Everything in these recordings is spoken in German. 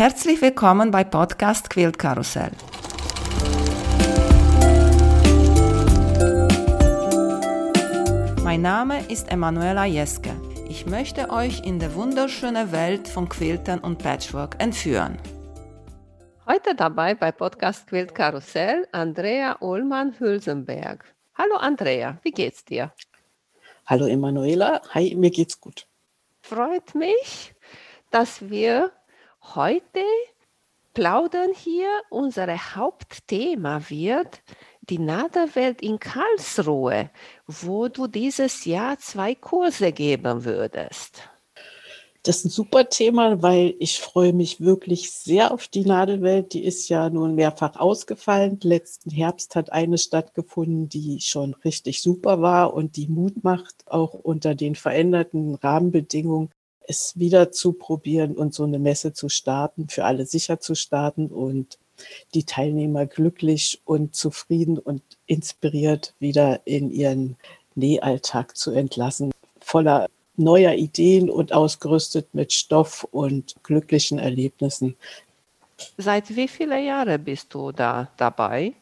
Herzlich willkommen bei Podcast Quilt Karussell. Mein Name ist Emanuela Jeske. Ich möchte euch in die wunderschöne Welt von Quiltern und Patchwork entführen. Heute dabei bei Podcast Quilt Karussell Andrea Ullmann-Hülsenberg. Hallo Andrea, wie geht's dir? Hallo Emanuela, hi, mir geht's gut. Freut mich, dass wir heute plaudern hier. Unser Hauptthema wird die Nadelwelt in Karlsruhe, wo du dieses Jahr zwei Kurse geben würdest. Das ist ein super Thema, weil ich freue mich wirklich sehr auf die Nadelwelt. Die ist ja nun mehrfach ausgefallen. Letzten Herbst hat eine stattgefunden, die schon richtig super war und die Mut macht, auch unter den veränderten Rahmenbedingungen es wieder zu probieren und so eine Messe zu starten, für alle sicher zu starten und die Teilnehmer glücklich und zufrieden und inspiriert wieder in ihren Nähalltag zu entlassen, voller neuer Ideen und ausgerüstet mit Stoff und glücklichen Erlebnissen. Seit wie viele Jahre bist du da dabei?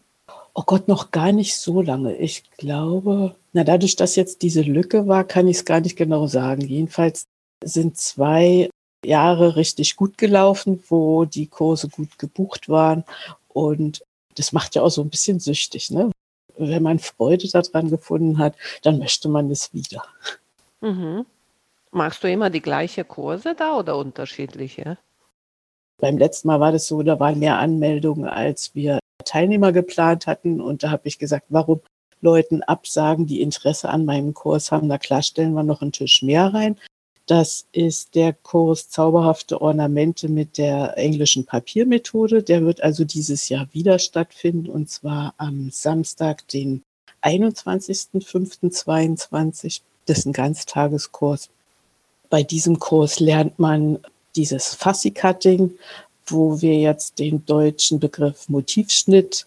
Oh Gott, noch gar nicht so lange. Ich glaube, na dadurch, dass jetzt diese Lücke war, kann ich es gar nicht genau sagen. Jedenfalls sind zwei Jahre richtig gut gelaufen, wo die Kurse gut gebucht waren. Und das macht ja auch so ein bisschen süchtig. Ne? Wenn man Freude daran gefunden hat, dann möchte man es wieder. Mhm. Machst du immer die gleiche Kurse da oder unterschiedliche? Beim letzten Mal war das so, da waren mehr Anmeldungen, als wir Teilnehmer geplant hatten. Und da habe ich gesagt, warum Leuten absagen, die Interesse an meinem Kurs haben? Na klar, stellen wir noch einen Tisch mehr rein. Das ist der Kurs Zauberhafte Ornamente mit der englischen Papiermethode. Der wird also dieses Jahr wieder stattfinden und zwar am Samstag, den 21.05.22. Das ist ein Ganztageskurs. Bei diesem Kurs lernt man dieses Fassi-Cutting, wo wir jetzt den deutschen Begriff Motivschnitt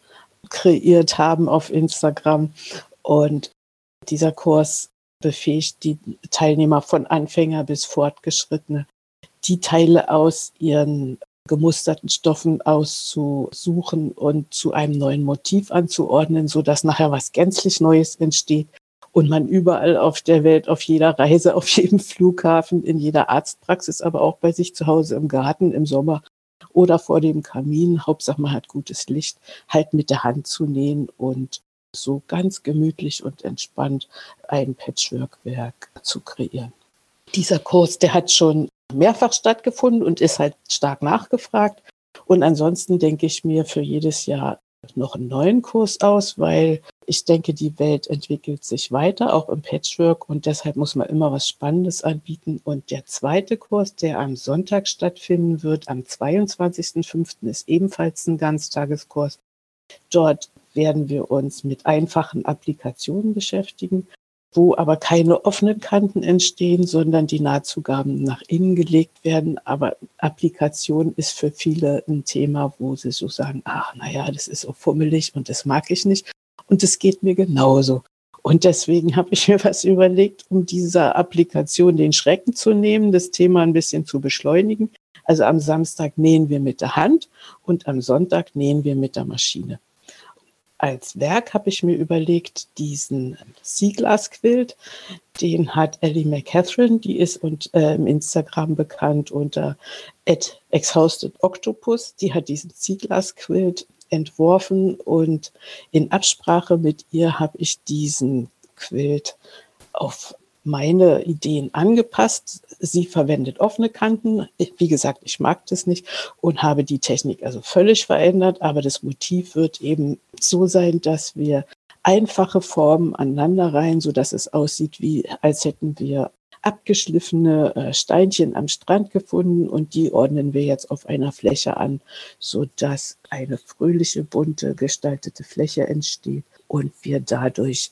kreiert haben auf Instagram. Und dieser Kurs befähigt die Teilnehmer von Anfänger bis Fortgeschrittene, die Teile aus ihren gemusterten Stoffen auszusuchen und zu einem neuen Motiv anzuordnen, so dass nachher was gänzlich Neues entsteht und man überall auf der Welt, auf jeder Reise, auf jedem Flughafen, in jeder Arztpraxis, aber auch bei sich zu Hause im Garten im Sommer oder vor dem Kamin, Hauptsache man hat gutes Licht, halt mit der Hand zu nähen und so ganz gemütlich und entspannt ein Patchwork-Werk zu kreieren. Dieser Kurs, der hat schon mehrfach stattgefunden und ist halt stark nachgefragt. Und ansonsten denke ich mir für jedes Jahr noch einen neuen Kurs aus, weil ich denke, die Welt entwickelt sich weiter, auch im Patchwork und deshalb muss man immer was Spannendes anbieten. Und der zweite Kurs, der am Sonntag stattfinden wird, am 22.05. ist ebenfalls ein Ganztageskurs. Dort werden wir uns mit einfachen Applikationen beschäftigen, wo aber keine offenen Kanten entstehen, sondern die Nahtzugaben nach innen gelegt werden. Aber Applikation ist für viele ein Thema, wo sie so sagen, ach, naja, das ist so fummelig und das mag ich nicht. Und das geht mir genauso. Und deswegen habe ich mir was überlegt, um dieser Applikation den Schrecken zu nehmen, das Thema ein bisschen zu beschleunigen. Also am Samstag nähen wir mit der Hand und am Sonntag nähen wir mit der Maschine als Werk habe ich mir überlegt, diesen Seaglass-Quilt, den hat Ellie McCatherine, die ist und, äh, im Instagram bekannt unter exhausted octopus. Die hat diesen Seaglass-Quilt entworfen und in Absprache mit ihr habe ich diesen Quilt auf meine Ideen angepasst. Sie verwendet offene Kanten. Wie gesagt, ich mag das nicht und habe die Technik also völlig verändert, aber das Motiv wird eben so sein, dass wir einfache Formen aneinander rein, so dass es aussieht, wie als hätten wir abgeschliffene äh, Steinchen am Strand gefunden und die ordnen wir jetzt auf einer Fläche an, so dass eine fröhliche, bunte, gestaltete Fläche entsteht und wir dadurch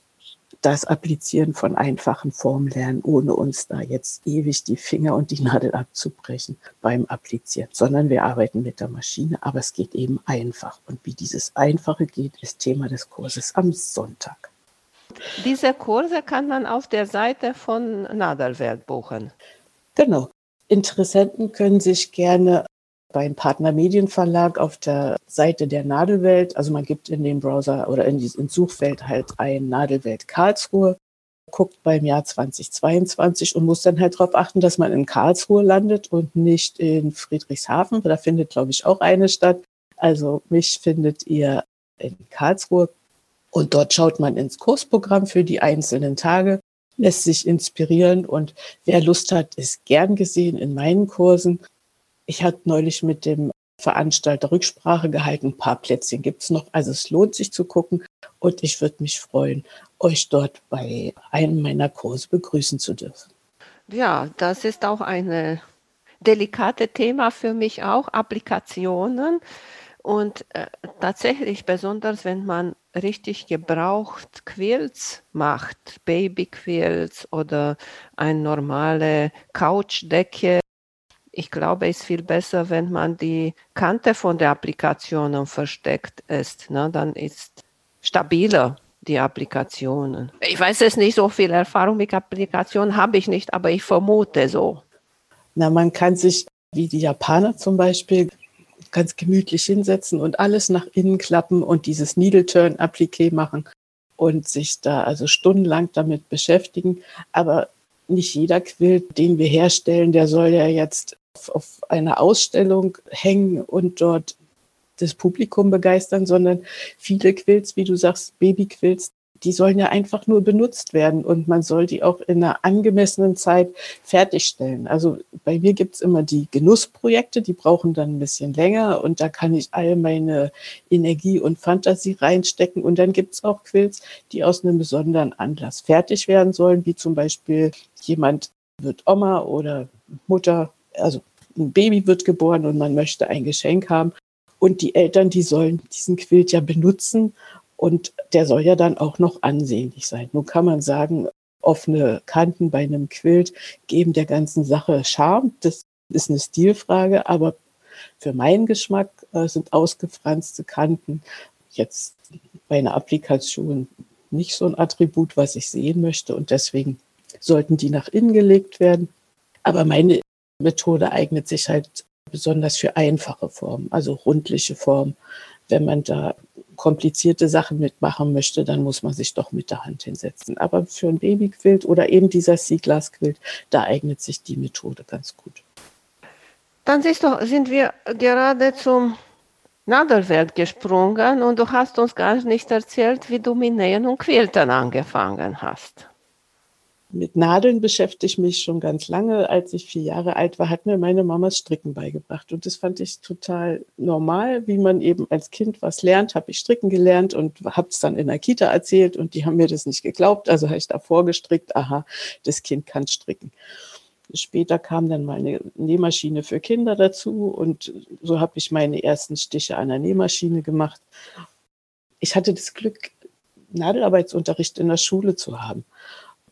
das Applizieren von einfachen Formen lernen, ohne uns da jetzt ewig die Finger und die Nadel abzubrechen beim Applizieren, sondern wir arbeiten mit der Maschine, aber es geht eben einfach. Und wie dieses Einfache geht, ist Thema des Kurses am Sonntag. Diese Kurse kann man auf der Seite von Nadelwelt buchen. Genau. Interessenten können sich gerne beim Partner Medienverlag auf der Seite der Nadelwelt. Also man gibt in dem Browser oder in ins Suchfeld halt ein Nadelwelt Karlsruhe, guckt beim Jahr 2022 und muss dann halt darauf achten, dass man in Karlsruhe landet und nicht in Friedrichshafen. Da findet, glaube ich, auch eine statt. Also mich findet ihr in Karlsruhe und dort schaut man ins Kursprogramm für die einzelnen Tage, lässt sich inspirieren und wer Lust hat, ist gern gesehen in meinen Kursen. Ich hatte neulich mit dem Veranstalter Rücksprache gehalten. Ein paar Plätzchen gibt es noch. Also es lohnt sich zu gucken. Und ich würde mich freuen, euch dort bei einem meiner Kurse begrüßen zu dürfen. Ja, das ist auch ein delikate Thema für mich auch, Applikationen. Und äh, tatsächlich, besonders wenn man richtig gebraucht Quilts macht, Babyquilts oder eine normale Couchdecke, ich glaube, es ist viel besser, wenn man die Kante von der Applikation versteckt ist. Ne? Dann ist stabiler die Applikationen. Ich weiß es nicht, so viel Erfahrung mit Applikationen habe ich nicht, aber ich vermute so. Na, man kann sich, wie die Japaner zum Beispiel, ganz gemütlich hinsetzen und alles nach innen klappen und dieses Needle Turn Appliqué machen und sich da also stundenlang damit beschäftigen. Aber nicht jeder Quilt, den wir herstellen, der soll ja jetzt auf einer Ausstellung hängen und dort das Publikum begeistern, sondern viele Quilts, wie du sagst, Babyquilts, die sollen ja einfach nur benutzt werden und man soll die auch in einer angemessenen Zeit fertigstellen. Also bei mir gibt's immer die Genussprojekte, die brauchen dann ein bisschen länger und da kann ich all meine Energie und Fantasie reinstecken. Und dann gibt's auch Quilts, die aus einem besonderen Anlass fertig werden sollen, wie zum Beispiel jemand wird Oma oder Mutter also ein Baby wird geboren und man möchte ein Geschenk haben. Und die Eltern, die sollen diesen Quilt ja benutzen und der soll ja dann auch noch ansehnlich sein. Nun kann man sagen, offene Kanten bei einem Quilt geben der ganzen Sache Charme. Das ist eine Stilfrage, aber für meinen Geschmack äh, sind ausgefranste Kanten jetzt bei einer Applikation nicht so ein Attribut, was ich sehen möchte und deswegen sollten die nach innen gelegt werden. Aber meine Methode eignet sich halt besonders für einfache Formen, also rundliche Formen. Wenn man da komplizierte Sachen mitmachen möchte, dann muss man sich doch mit der Hand hinsetzen. Aber für ein Babyquilt oder eben dieser Seaglass-Quilt, da eignet sich die Methode ganz gut. Dann siehst du, sind wir gerade zum Nadelwelt gesprungen und du hast uns gar nicht erzählt, wie du mit Nähen und Quiltern angefangen hast mit Nadeln beschäftige ich mich schon ganz lange. Als ich vier Jahre alt war, hat mir meine Mama Stricken beigebracht. Und das fand ich total normal, wie man eben als Kind was lernt. Habe ich Stricken gelernt und habe es dann in der Kita erzählt und die haben mir das nicht geglaubt. Also habe ich davor gestrickt, aha, das Kind kann stricken. Später kam dann meine Nähmaschine für Kinder dazu und so habe ich meine ersten Stiche an der Nähmaschine gemacht. Ich hatte das Glück, Nadelarbeitsunterricht in der Schule zu haben.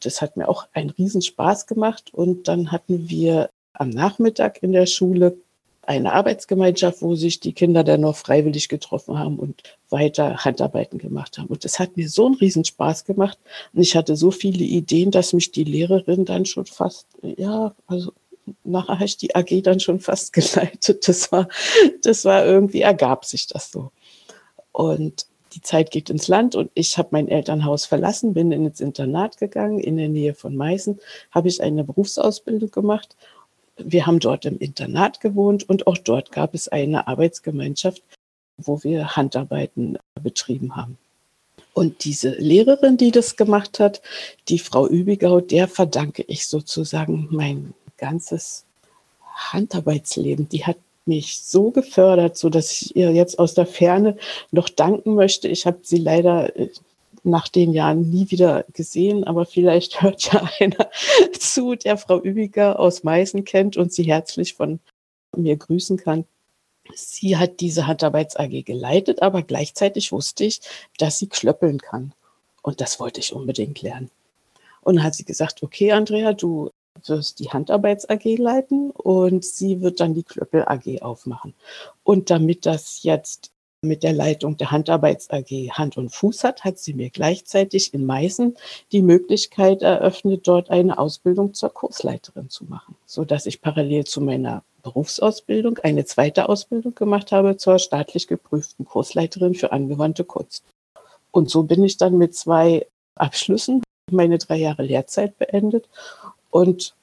Das hat mir auch einen Riesenspaß gemacht. Und dann hatten wir am Nachmittag in der Schule eine Arbeitsgemeinschaft, wo sich die Kinder dann noch freiwillig getroffen haben und weiter Handarbeiten gemacht haben. Und das hat mir so einen Riesenspaß gemacht. Und ich hatte so viele Ideen, dass mich die Lehrerin dann schon fast, ja, also nachher habe ich die AG dann schon fast geleitet. Das war, das war irgendwie, ergab sich das so. Und die Zeit geht ins Land und ich habe mein Elternhaus verlassen, bin ins Internat gegangen in der Nähe von Meißen, habe ich eine Berufsausbildung gemacht. Wir haben dort im Internat gewohnt und auch dort gab es eine Arbeitsgemeinschaft, wo wir Handarbeiten betrieben haben. Und diese Lehrerin, die das gemacht hat, die Frau Übigau, der verdanke ich sozusagen mein ganzes Handarbeitsleben. Die hat mich so gefördert, so dass ich ihr jetzt aus der Ferne noch danken möchte. Ich habe sie leider äh, nach den Jahren nie wieder gesehen, aber vielleicht hört ja einer zu, der Frau Übiger aus Meißen kennt und sie herzlich von mir grüßen kann. Sie hat diese Handarbeits AG geleitet, aber gleichzeitig wusste ich, dass sie klöppeln kann. Und das wollte ich unbedingt lernen. Und hat sie gesagt, okay, Andrea, du wirst die Handarbeits AG leiten und sie wird dann die Klöppel AG aufmachen. Und damit das jetzt mit der Leitung der Handarbeits AG Hand und Fuß hat, hat sie mir gleichzeitig in Meißen die Möglichkeit eröffnet, dort eine Ausbildung zur Kursleiterin zu machen, so dass ich parallel zu meiner Berufsausbildung eine zweite Ausbildung gemacht habe zur staatlich geprüften Kursleiterin für angewandte Kunst. Und so bin ich dann mit zwei Abschlüssen meine drei Jahre Lehrzeit beendet und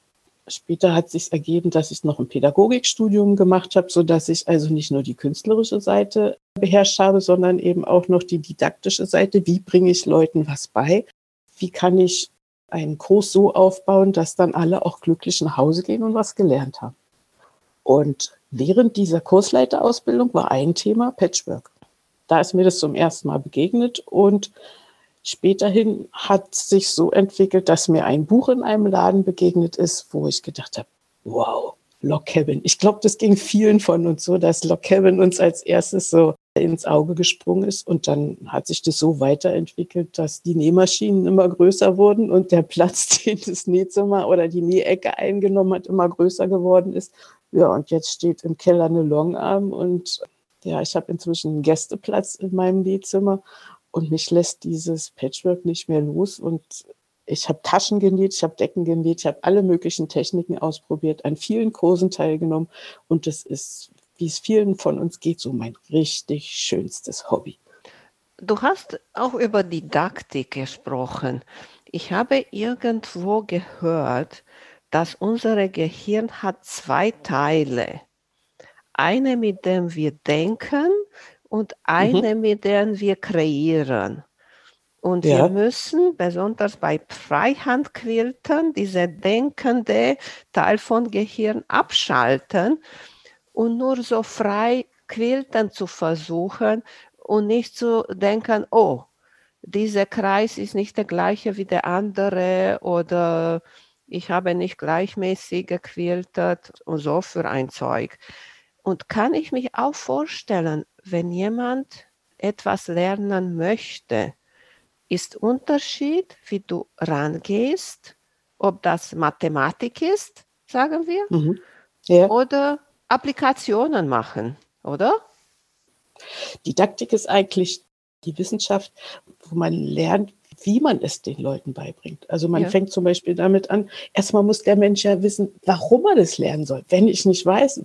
Später hat sich ergeben, dass ich noch ein Pädagogikstudium gemacht habe, so dass ich also nicht nur die künstlerische Seite beherrscht habe, sondern eben auch noch die didaktische Seite. Wie bringe ich Leuten was bei? Wie kann ich einen Kurs so aufbauen, dass dann alle auch glücklich nach Hause gehen und was gelernt haben? Und während dieser Kursleiterausbildung war ein Thema Patchwork. Da ist mir das zum ersten Mal begegnet und Späterhin hat sich so entwickelt, dass mir ein Buch in einem Laden begegnet ist, wo ich gedacht habe, wow, Lock Cabin. Ich glaube, das ging vielen von uns so, dass Lock Cabin uns als erstes so ins Auge gesprungen ist. Und dann hat sich das so weiterentwickelt, dass die Nähmaschinen immer größer wurden und der Platz, den das Nähzimmer oder die Nähecke eingenommen hat, immer größer geworden ist. Ja, und jetzt steht im Keller eine Longarm und ja, ich habe inzwischen einen Gästeplatz in meinem Nähzimmer und mich lässt dieses Patchwork nicht mehr los. Und ich habe Taschen genäht, ich habe Decken genäht, ich habe alle möglichen Techniken ausprobiert, an vielen Kursen teilgenommen. Und das ist, wie es vielen von uns geht, so mein richtig schönstes Hobby. Du hast auch über Didaktik gesprochen. Ich habe irgendwo gehört, dass unser Gehirn hat zwei Teile. Eine, mit dem wir denken und eine, mhm. mit der wir kreieren. Und ja. wir müssen, besonders bei Freihandquiltern, diese denkende Teil von Gehirn abschalten und nur so frei quilten zu versuchen und nicht zu denken, oh, dieser Kreis ist nicht der gleiche wie der andere oder ich habe nicht gleichmäßig gequiltet und so für ein Zeug. Und kann ich mich auch vorstellen, wenn jemand etwas lernen möchte, ist Unterschied, wie du rangehst, ob das Mathematik ist, sagen wir, mhm. ja. oder Applikationen machen, oder? Didaktik ist eigentlich die Wissenschaft, wo man lernt, wie man es den Leuten beibringt. Also man ja. fängt zum Beispiel damit an, erstmal muss der Mensch ja wissen, warum er das lernen soll. Wenn ich nicht weiß,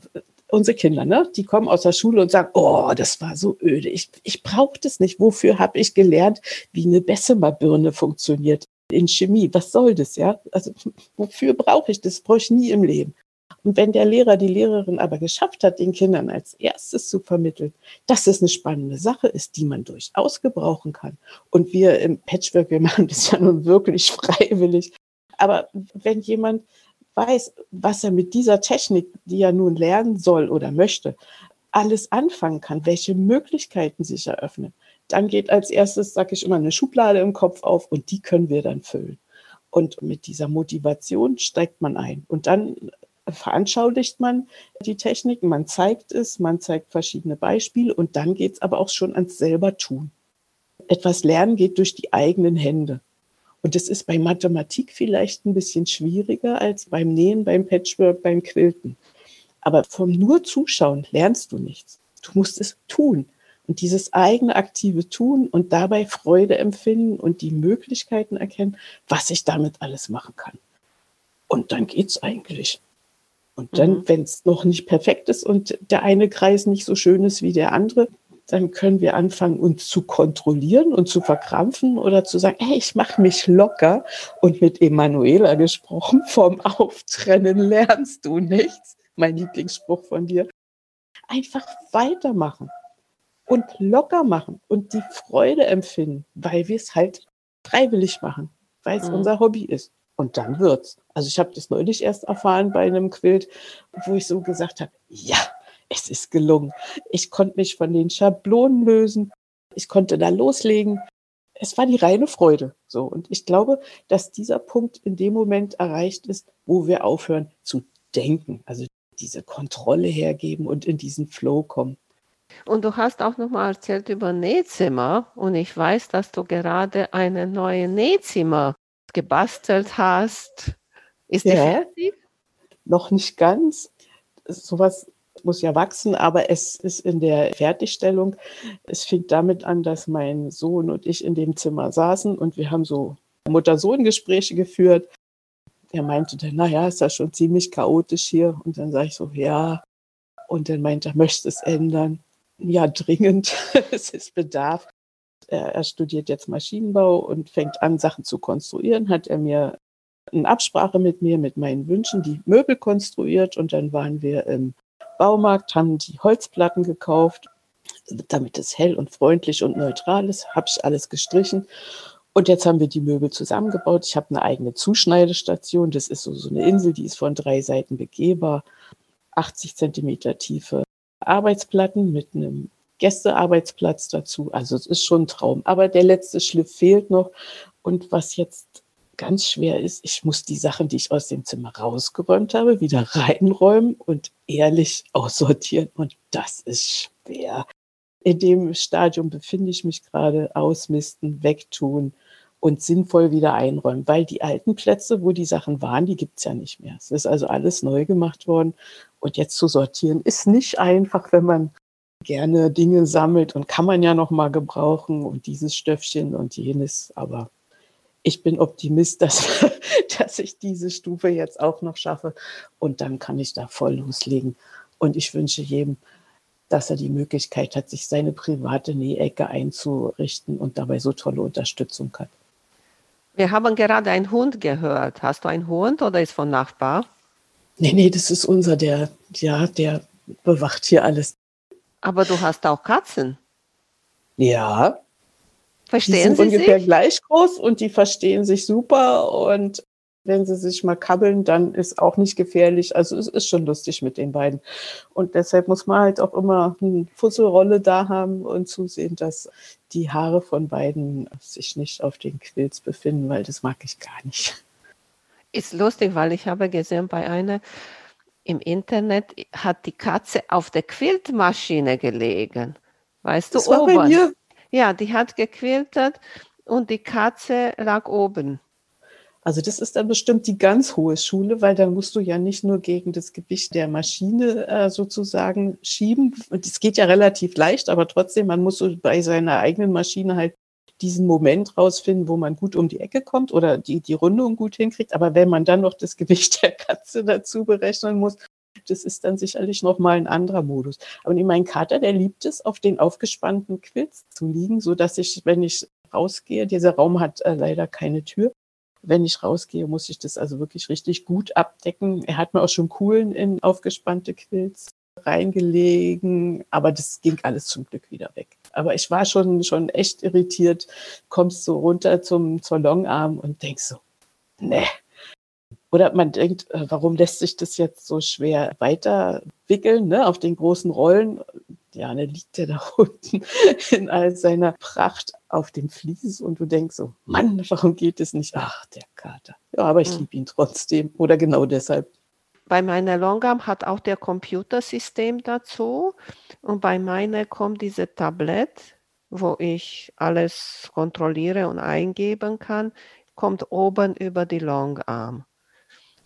unsere Kinder, ne, die kommen aus der Schule und sagen, oh, das war so öde. Ich, ich brauche das nicht. Wofür habe ich gelernt, wie eine Bessemer-Birne funktioniert in Chemie? Was soll das, ja? Also wofür brauche ich das? Brauche ich nie im Leben. Und wenn der Lehrer, die Lehrerin aber geschafft hat, den Kindern als erstes zu vermitteln, dass es eine spannende Sache ist, die man durchaus gebrauchen kann. Und wir im Patchwork, wir machen das ja nun wirklich freiwillig. Aber wenn jemand weiß, was er mit dieser Technik, die er nun lernen soll oder möchte, alles anfangen kann, welche Möglichkeiten sich eröffnen, dann geht als erstes, sage ich immer, eine Schublade im Kopf auf und die können wir dann füllen. Und mit dieser Motivation steigt man ein. Und dann veranschaulicht man die Techniken, man zeigt es, man zeigt verschiedene Beispiele und dann geht es aber auch schon ans selber tun. Etwas lernen geht durch die eigenen Hände. Und das ist bei Mathematik vielleicht ein bisschen schwieriger als beim Nähen, beim Patchwork, beim Quilten. Aber vom nur Zuschauen lernst du nichts. Du musst es tun. Und dieses eigene aktive Tun und dabei Freude empfinden und die Möglichkeiten erkennen, was ich damit alles machen kann. Und dann geht's eigentlich. Und dann, mhm. wenn es noch nicht perfekt ist und der eine Kreis nicht so schön ist wie der andere, dann können wir anfangen, uns zu kontrollieren und zu verkrampfen oder zu sagen, hey, ich mache mich locker. Und mit Emanuela gesprochen, vom Auftrennen lernst du nichts. Mein Lieblingsspruch von dir. Einfach weitermachen und locker machen und die Freude empfinden, weil wir es halt freiwillig machen, weil es mhm. unser Hobby ist. Und dann wird's. Also ich habe das neulich erst erfahren bei einem Quilt, wo ich so gesagt habe, ja, es ist gelungen. Ich konnte mich von den Schablonen lösen. Ich konnte da loslegen. Es war die reine Freude. So. Und ich glaube, dass dieser Punkt in dem Moment erreicht ist, wo wir aufhören zu denken. Also diese Kontrolle hergeben und in diesen Flow kommen. Und du hast auch noch mal erzählt über Nähzimmer. Und ich weiß, dass du gerade eine neue Nähzimmer gebastelt hast. Ist ja, die fertig? Noch nicht ganz. Sowas muss ja wachsen, aber es ist in der Fertigstellung. Es fing damit an, dass mein Sohn und ich in dem Zimmer saßen und wir haben so Mutter-Sohn-Gespräche geführt. Er meinte dann, naja, ist das schon ziemlich chaotisch hier. Und dann sage ich so, ja, Und dann meint er, möchte es ändern. Ja, dringend. es ist Bedarf. Er, er studiert jetzt Maschinenbau und fängt an, Sachen zu konstruieren. Hat er mir in Absprache mit mir, mit meinen Wünschen, die Möbel konstruiert. Und dann waren wir im Baumarkt, haben die Holzplatten gekauft, damit es hell und freundlich und neutral ist. Habe ich alles gestrichen. Und jetzt haben wir die Möbel zusammengebaut. Ich habe eine eigene Zuschneidestation. Das ist so, so eine Insel, die ist von drei Seiten begehbar. 80 Zentimeter tiefe Arbeitsplatten mit einem Gästearbeitsplatz dazu. Also es ist schon ein Traum. Aber der letzte Schliff fehlt noch. Und was jetzt ganz schwer ist, ich muss die Sachen, die ich aus dem Zimmer rausgeräumt habe, wieder reinräumen und ehrlich aussortieren. Und das ist schwer. In dem Stadium befinde ich mich gerade. Ausmisten, wegtun und sinnvoll wieder einräumen, weil die alten Plätze, wo die Sachen waren, die gibt es ja nicht mehr. Es ist also alles neu gemacht worden. Und jetzt zu sortieren ist nicht einfach, wenn man gerne Dinge sammelt und kann man ja noch mal gebrauchen und dieses Stöffchen und jenes. Aber ich bin Optimist, dass, dass ich diese Stufe jetzt auch noch schaffe und dann kann ich da voll loslegen. Und ich wünsche jedem, dass er die Möglichkeit hat, sich seine private Nähecke einzurichten und dabei so tolle Unterstützung hat. Wir haben gerade einen Hund gehört. Hast du einen Hund oder ist von Nachbar? Nee, nee, das ist unser, der, ja, der bewacht hier alles. Aber du hast auch Katzen. Ja. Verstehen die sind Sie ungefähr sich? gleich groß und die verstehen sich super und wenn sie sich mal kabbeln, dann ist auch nicht gefährlich. Also es ist schon lustig mit den beiden. Und deshalb muss man halt auch immer eine Fusselrolle da haben und zusehen, dass die Haare von beiden sich nicht auf den Quills befinden, weil das mag ich gar nicht. Ist lustig, weil ich habe gesehen bei einer im Internet hat die Katze auf der Quiltmaschine gelegen. Weißt du, Das war bei oben. mir. Ja, die hat gequiltet und die Katze lag oben. Also das ist dann bestimmt die ganz hohe Schule, weil dann musst du ja nicht nur gegen das Gewicht der Maschine äh, sozusagen schieben. Und es geht ja relativ leicht, aber trotzdem, man muss so bei seiner eigenen Maschine halt diesen Moment rausfinden, wo man gut um die Ecke kommt oder die, die Rundung gut hinkriegt. Aber wenn man dann noch das Gewicht der Katze dazu berechnen muss, das ist dann sicherlich nochmal ein anderer Modus. Aber mein Kater, der liebt es, auf den aufgespannten Quills zu liegen, so dass ich, wenn ich rausgehe, dieser Raum hat äh, leider keine Tür. Wenn ich rausgehe, muss ich das also wirklich richtig gut abdecken. Er hat mir auch schon Kuhlen in aufgespannte Quills reingelegen, aber das ging alles zum Glück wieder weg. Aber ich war schon, schon echt irritiert, kommst so runter zum, zur Longarm und denkst so, ne. Oder man denkt, äh, warum lässt sich das jetzt so schwer weiterwickeln, ne, auf den großen Rollen? Ja, dann liegt der da unten in all seiner Pracht auf dem Vlies und du denkst so, Mann, warum geht es nicht? Ach, der Kater. Ja, aber ich Hm. liebe ihn trotzdem. Oder genau deshalb. Bei meiner Longarm hat auch der Computersystem dazu und bei meiner kommt diese Tablet, wo ich alles kontrolliere und eingeben kann, kommt oben über die Longarm.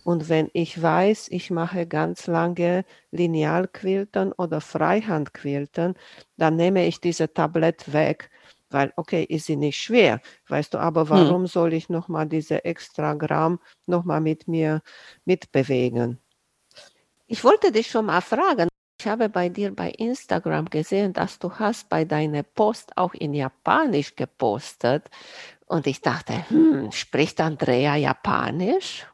Und wenn ich weiß, ich mache ganz lange Linealquilten oder Freihandquilten, dann nehme ich diese Tablet weg, weil, okay, ist sie nicht schwer, weißt du, aber warum soll ich nochmal diese extra Gramm nochmal mit mir mitbewegen? Ich wollte dich schon mal fragen. Ich habe bei dir bei Instagram gesehen, dass du hast bei deiner Post auch in Japanisch gepostet. Und ich dachte, hm, spricht Andrea Japanisch?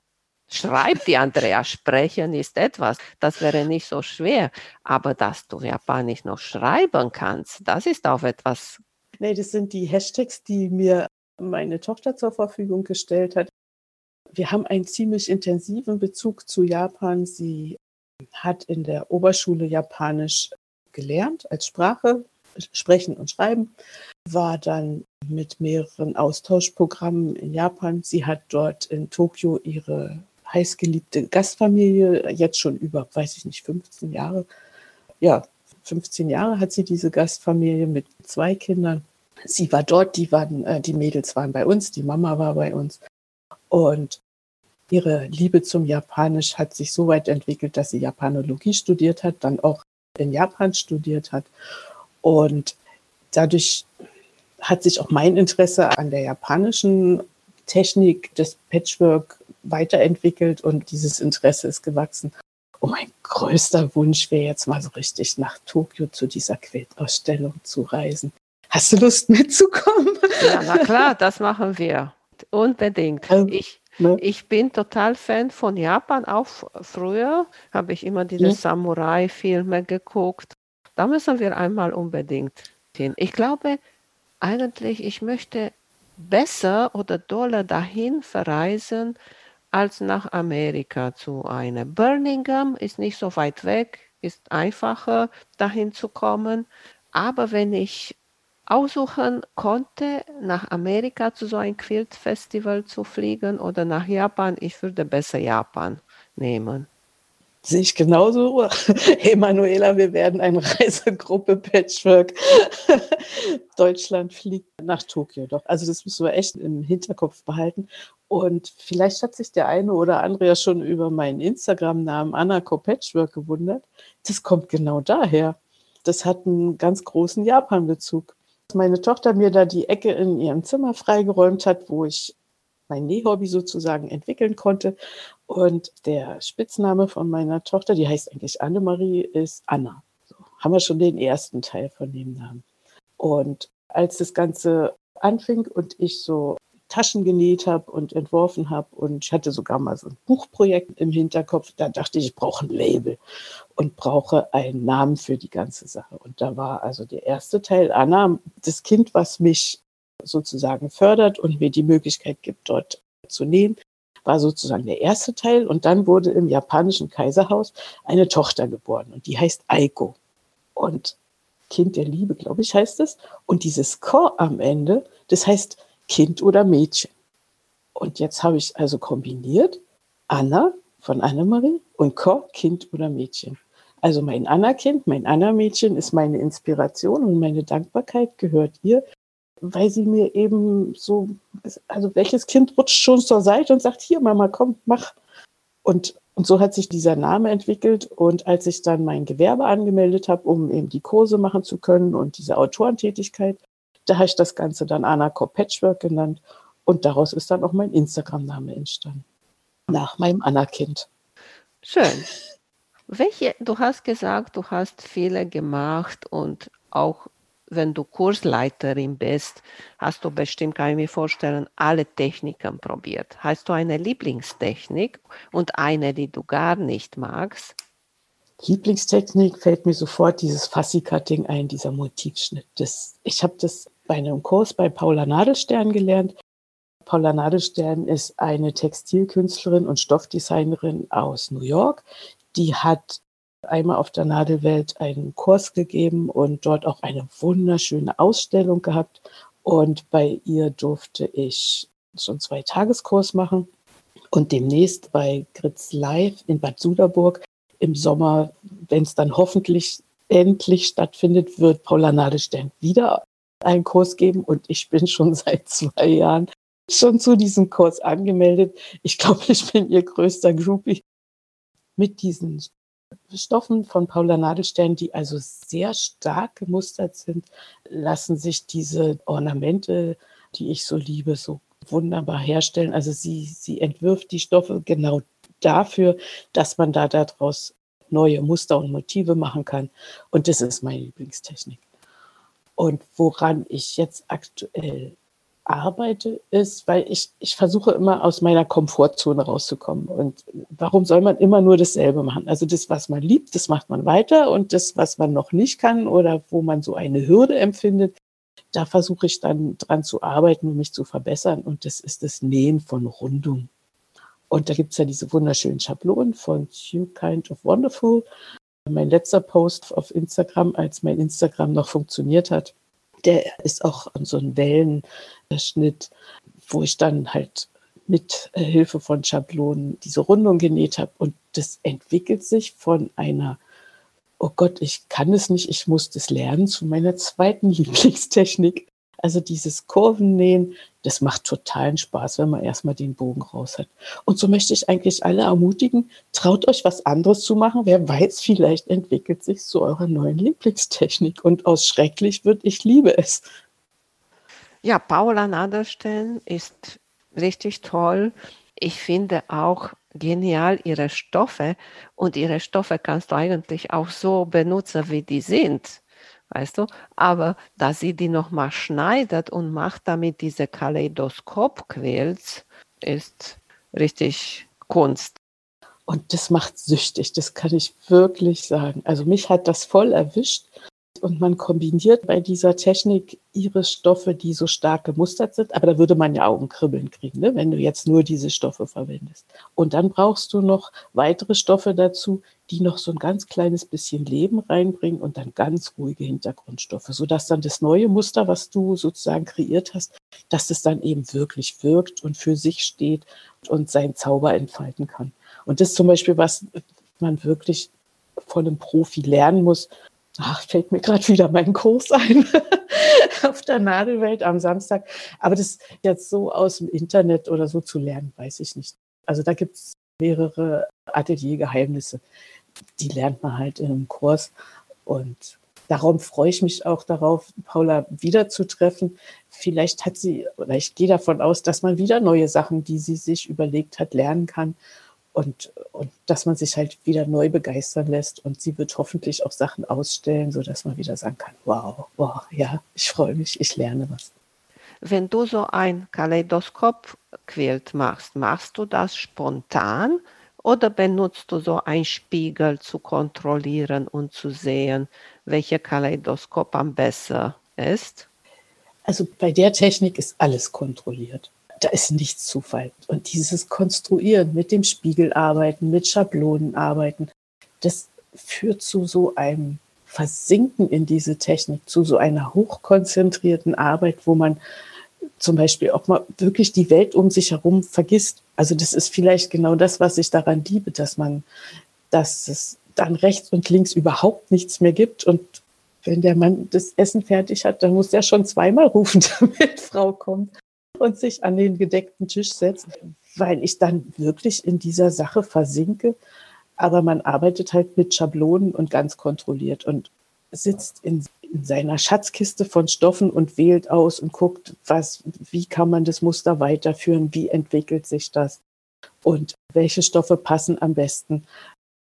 Schreibt die Andrea, sprechen ist etwas, das wäre nicht so schwer. Aber dass du Japanisch noch schreiben kannst, das ist auch etwas. Nee, das sind die Hashtags, die mir meine Tochter zur Verfügung gestellt hat. Wir haben einen ziemlich intensiven Bezug zu Japan. Sie hat in der Oberschule Japanisch gelernt als Sprache, sprechen und schreiben, war dann mit mehreren Austauschprogrammen in Japan. Sie hat dort in Tokio ihre heißgeliebte Gastfamilie, jetzt schon über, weiß ich nicht, 15 Jahre. Ja, 15 Jahre hat sie diese Gastfamilie mit zwei Kindern. Sie war dort, die, waren, äh, die Mädels waren bei uns, die Mama war bei uns. Und ihre Liebe zum Japanisch hat sich so weit entwickelt, dass sie Japanologie studiert hat, dann auch in Japan studiert hat. Und dadurch hat sich auch mein Interesse an der japanischen Technik des Patchwork weiterentwickelt und dieses Interesse ist gewachsen. Und mein größter Wunsch wäre jetzt mal so richtig nach Tokio zu dieser Quiltausstellung zu reisen. Hast du Lust mitzukommen? Ja, na klar, das machen wir. Unbedingt. Also, ich, ne? ich bin total Fan von Japan. Auch früher habe ich immer diese ja. Samurai-Filme geguckt. Da müssen wir einmal unbedingt hin. Ich glaube eigentlich, ich möchte besser oder doller dahin verreisen, als nach Amerika zu einer. Birmingham ist nicht so weit weg, ist einfacher dahin zu kommen. Aber wenn ich aussuchen konnte, nach Amerika zu so einem Quilt-Festival zu fliegen oder nach Japan, ich würde besser Japan nehmen. Sehe ich genauso. Hey Manuela, wir werden eine Reisegruppe Patchwork. Deutschland fliegt nach Tokio doch. Also das müssen wir echt im Hinterkopf behalten. Und vielleicht hat sich der eine oder andere ja schon über meinen Instagram-Namen Anako Patchwork gewundert. Das kommt genau daher. Das hat einen ganz großen Japan-Bezug. Meine Tochter mir da die Ecke in ihrem Zimmer freigeräumt hat, wo ich mein Nähhobby sozusagen entwickeln konnte. Und der Spitzname von meiner Tochter, die heißt eigentlich Annemarie, ist Anna. So, haben wir schon den ersten Teil von dem Namen. Und als das Ganze anfing und ich so Taschen genäht habe und entworfen habe und ich hatte sogar mal so ein Buchprojekt im Hinterkopf, da dachte ich, ich brauche ein Label und brauche einen Namen für die ganze Sache. Und da war also der erste Teil Anna, das Kind, was mich sozusagen fördert und mir die Möglichkeit gibt, dort zu nähen, war sozusagen der erste Teil. Und dann wurde im japanischen Kaiserhaus eine Tochter geboren und die heißt Aiko. Und Kind der Liebe, glaube ich, heißt es. Und dieses Ko am Ende, das heißt Kind oder Mädchen. Und jetzt habe ich also kombiniert Anna von Annemarie und Ko, Kind oder Mädchen. Also mein Anna-Kind, mein Anna-Mädchen ist meine Inspiration und meine Dankbarkeit gehört ihr, weil sie mir eben so, also welches Kind rutscht schon zur Seite und sagt, hier Mama, komm, mach. Und, und so hat sich dieser Name entwickelt. Und als ich dann mein Gewerbe angemeldet habe, um eben die Kurse machen zu können und diese Autorentätigkeit, da habe ich das Ganze dann Anna Kopp Patchwork genannt. Und daraus ist dann auch mein Instagram-Name entstanden. Nach meinem Anna-Kind. Schön. Welche, du hast gesagt, du hast viele gemacht und auch wenn du Kursleiterin bist, hast du bestimmt, kann ich mir vorstellen, alle Techniken probiert. Hast du eine Lieblingstechnik und eine, die du gar nicht magst? Lieblingstechnik fällt mir sofort dieses Fassi-Cutting ein, dieser Motivschnitt. Das, ich habe das bei einem Kurs bei Paula Nadelstern gelernt. Paula Nadelstern ist eine Textilkünstlerin und Stoffdesignerin aus New York. Die hat einmal auf der Nadelwelt einen Kurs gegeben und dort auch eine wunderschöne Ausstellung gehabt. Und bei ihr durfte ich schon zwei Tageskurs machen. Und demnächst bei Gritz Live in Bad Suderburg im Sommer, wenn es dann hoffentlich endlich stattfindet, wird Paula Nadelstern wieder einen Kurs geben. Und ich bin schon seit zwei Jahren schon zu diesem Kurs angemeldet. Ich glaube, ich bin ihr größter Groupie. Mit diesen Stoffen von Paula Nadelstern, die also sehr stark gemustert sind, lassen sich diese Ornamente, die ich so liebe, so wunderbar herstellen. Also sie, sie entwirft die Stoffe genau dafür, dass man da daraus neue Muster und Motive machen kann. Und das ist meine Lieblingstechnik. Und woran ich jetzt aktuell arbeite, ist, weil ich, ich versuche immer aus meiner Komfortzone rauszukommen. Und warum soll man immer nur dasselbe machen? Also das, was man liebt, das macht man weiter und das, was man noch nicht kann oder wo man so eine Hürde empfindet, da versuche ich dann dran zu arbeiten und mich zu verbessern. Und das ist das Nähen von Rundung. Und da gibt es ja diese wunderschönen Schablonen von You Kind of Wonderful. Mein letzter Post auf Instagram, als mein Instagram noch funktioniert hat, der ist auch so ein Wellenschnitt, wo ich dann halt mit Hilfe von Schablonen diese Rundung genäht habe. Und das entwickelt sich von einer, oh Gott, ich kann es nicht, ich muss das lernen, zu meiner zweiten Lieblingstechnik. Also dieses Kurvennähen, das macht totalen Spaß, wenn man erstmal den Bogen raus hat. Und so möchte ich eigentlich alle ermutigen, traut euch was anderes zu machen. Wer weiß, vielleicht entwickelt sich zu eurer neuen Lieblingstechnik. Und aus schrecklich wird, ich liebe es. Ja, Paula Naderstellen ist richtig toll. Ich finde auch genial ihre Stoffe und ihre Stoffe kannst du eigentlich auch so benutzen, wie die sind, weißt du? Aber dass sie die nochmal schneidet und macht damit diese Kaleidoskopquills, ist richtig Kunst. Und das macht süchtig, das kann ich wirklich sagen. Also mich hat das voll erwischt und man kombiniert bei dieser Technik ihre Stoffe, die so stark gemustert sind. Aber da würde man ja Augenkribbeln kriegen, ne? wenn du jetzt nur diese Stoffe verwendest. Und dann brauchst du noch weitere Stoffe dazu, die noch so ein ganz kleines bisschen Leben reinbringen und dann ganz ruhige Hintergrundstoffe, sodass dann das neue Muster, was du sozusagen kreiert hast, dass es dann eben wirklich wirkt und für sich steht und seinen Zauber entfalten kann. Und das ist zum Beispiel, was man wirklich von einem Profi lernen muss, Ach, fällt mir gerade wieder mein Kurs ein auf der Nadelwelt am Samstag. Aber das jetzt so aus dem Internet oder so zu lernen, weiß ich nicht. Also da gibt es mehrere Ateliergeheimnisse. Die lernt man halt in einem Kurs. Und darum freue ich mich auch darauf, Paula wiederzutreffen. Vielleicht hat sie, oder ich gehe davon aus, dass man wieder neue Sachen, die sie sich überlegt hat, lernen kann und, und dass man sich halt wieder neu begeistern lässt. Und sie wird hoffentlich auch Sachen ausstellen, sodass man wieder sagen kann, wow, wow, ja, ich freue mich, ich lerne was. Wenn du so ein Kaleidoskop-Quilt machst, machst du das spontan oder benutzt du so einen Spiegel zu kontrollieren und zu sehen, welcher Kaleidoskop am besten ist? Also bei der Technik ist alles kontrolliert da ist nichts Zufall. Und dieses Konstruieren, mit dem Spiegel arbeiten, mit Schablonen arbeiten, das führt zu so einem Versinken in diese Technik, zu so einer hochkonzentrierten Arbeit, wo man zum Beispiel auch mal wirklich die Welt um sich herum vergisst. Also das ist vielleicht genau das, was ich daran liebe, dass man, dass es dann rechts und links überhaupt nichts mehr gibt und wenn der Mann das Essen fertig hat, dann muss er schon zweimal rufen, damit Frau kommt und sich an den gedeckten Tisch setzt, weil ich dann wirklich in dieser Sache versinke. Aber man arbeitet halt mit Schablonen und ganz kontrolliert und sitzt in, in seiner Schatzkiste von Stoffen und wählt aus und guckt, was, wie kann man das Muster weiterführen, wie entwickelt sich das und welche Stoffe passen am besten.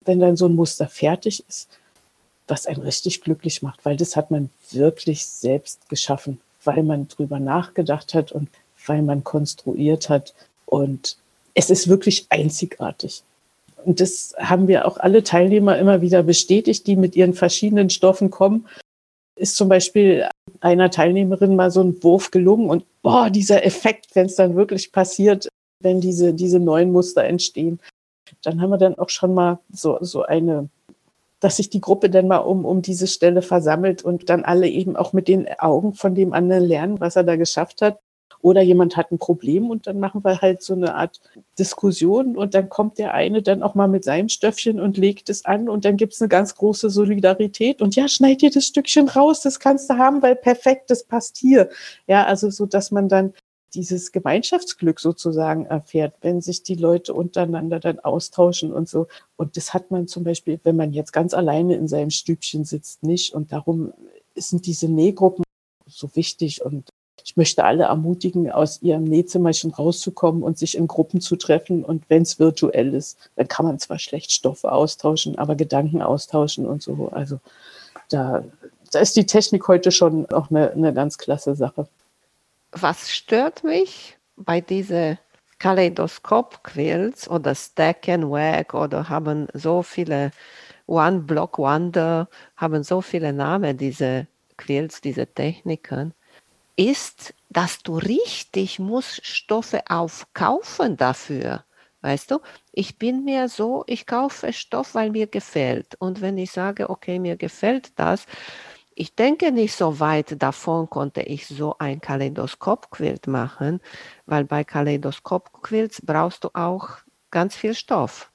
Wenn dann so ein Muster fertig ist, was einen richtig glücklich macht, weil das hat man wirklich selbst geschaffen, weil man drüber nachgedacht hat und weil man konstruiert hat. Und es ist wirklich einzigartig. Und das haben wir auch alle Teilnehmer immer wieder bestätigt, die mit ihren verschiedenen Stoffen kommen. Ist zum Beispiel einer Teilnehmerin mal so ein Wurf gelungen und boah, dieser Effekt, wenn es dann wirklich passiert, wenn diese, diese neuen Muster entstehen. Dann haben wir dann auch schon mal so, so eine, dass sich die Gruppe dann mal um, um diese Stelle versammelt und dann alle eben auch mit den Augen von dem anderen lernen, was er da geschafft hat. Oder jemand hat ein Problem und dann machen wir halt so eine Art Diskussion und dann kommt der eine dann auch mal mit seinem Stöffchen und legt es an und dann gibt es eine ganz große Solidarität und ja, schneid dir das Stückchen raus, das kannst du haben, weil perfekt, das passt hier. Ja, also so, dass man dann dieses Gemeinschaftsglück sozusagen erfährt, wenn sich die Leute untereinander dann austauschen und so. Und das hat man zum Beispiel, wenn man jetzt ganz alleine in seinem Stübchen sitzt, nicht. Und darum sind diese Nähgruppen so wichtig und ich möchte alle ermutigen, aus ihrem Nähzimmerchen rauszukommen und sich in Gruppen zu treffen. Und wenn es virtuell ist, dann kann man zwar schlecht Stoffe austauschen, aber Gedanken austauschen und so. Also da, da ist die Technik heute schon auch eine, eine ganz klasse Sache. Was stört mich bei diesen Kaleidoskop-Quills oder Stack and Wag oder haben so viele One Block Wonder, haben so viele Namen, diese Quills, diese Techniken ist, dass du richtig musst Stoffe aufkaufen dafür. Weißt du, ich bin mir so, ich kaufe Stoff, weil mir gefällt. Und wenn ich sage, okay, mir gefällt das, ich denke nicht so weit davon konnte ich so ein Kaleidoskop-Quilt machen, weil bei Kaleidoskop-Quilts brauchst du auch ganz viel Stoff.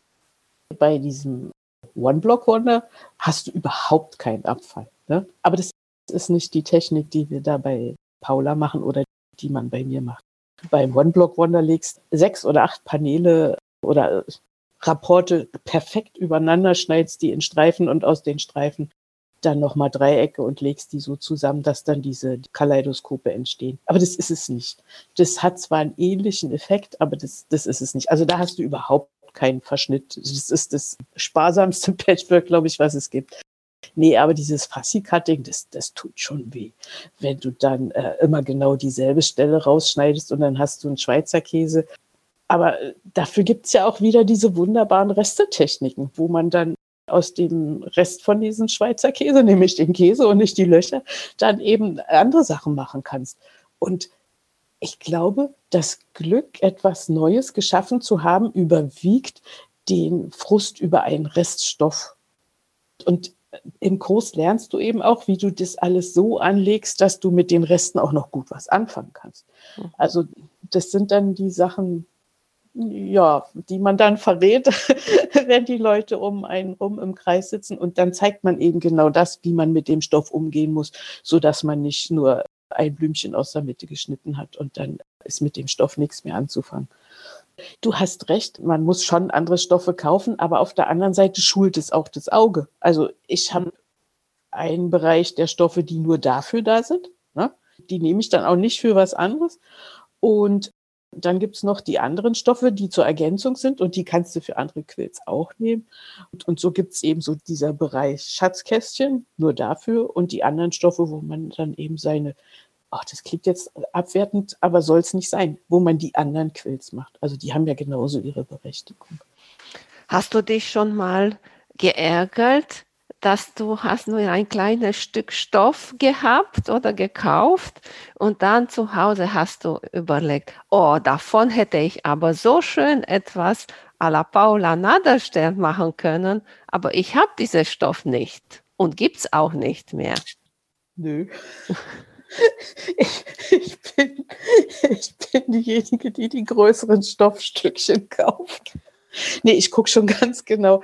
Bei diesem One-Block-Wonder hast du überhaupt keinen Abfall. Ne? Aber das ist nicht die Technik, die wir dabei Paula machen oder die man bei mir macht. Beim One-Block Wonder legst sechs oder acht Paneele oder Rapporte perfekt übereinander, schneidest die in Streifen und aus den Streifen dann nochmal Dreiecke und legst die so zusammen, dass dann diese Kaleidoskope entstehen. Aber das ist es nicht. Das hat zwar einen ähnlichen Effekt, aber das, das ist es nicht. Also da hast du überhaupt keinen Verschnitt. Das ist das sparsamste Patchwork, glaube ich, was es gibt. Nee, aber dieses Fassi-Cutting, das, das tut schon weh. Wenn du dann äh, immer genau dieselbe Stelle rausschneidest und dann hast du einen Schweizer Käse. Aber äh, dafür gibt es ja auch wieder diese wunderbaren Restetechniken, wo man dann aus dem Rest von diesem Schweizer Käse, nämlich den Käse und nicht die Löcher, dann eben andere Sachen machen kannst. Und ich glaube, das Glück, etwas Neues geschaffen zu haben, überwiegt den Frust über einen Reststoff. Und im Kurs lernst du eben auch, wie du das alles so anlegst, dass du mit den Resten auch noch gut was anfangen kannst. Mhm. Also das sind dann die Sachen, ja, die man dann verrät, wenn die Leute um einen rum im Kreis sitzen. Und dann zeigt man eben genau das, wie man mit dem Stoff umgehen muss, so dass man nicht nur ein Blümchen aus der Mitte geschnitten hat und dann ist mit dem Stoff nichts mehr anzufangen. Du hast recht, man muss schon andere Stoffe kaufen, aber auf der anderen Seite schult es auch das Auge. Also ich habe einen Bereich der Stoffe, die nur dafür da sind. Ne? Die nehme ich dann auch nicht für was anderes. Und dann gibt es noch die anderen Stoffe, die zur Ergänzung sind und die kannst du für andere Quills auch nehmen. Und, und so gibt es eben so dieser Bereich Schatzkästchen, nur dafür und die anderen Stoffe, wo man dann eben seine ach, das klingt jetzt abwertend, aber soll es nicht sein, wo man die anderen Quills macht. Also die haben ja genauso ihre Berechtigung. Hast du dich schon mal geärgert, dass du hast nur ein kleines Stück Stoff gehabt oder gekauft und dann zu Hause hast du überlegt, oh, davon hätte ich aber so schön etwas à la Paula Naderstern machen können, aber ich habe diesen Stoff nicht und gibt es auch nicht mehr. Nö. Ich, ich, bin, ich bin diejenige, die die größeren Stoffstückchen kauft. Nee, ich gucke schon ganz genau,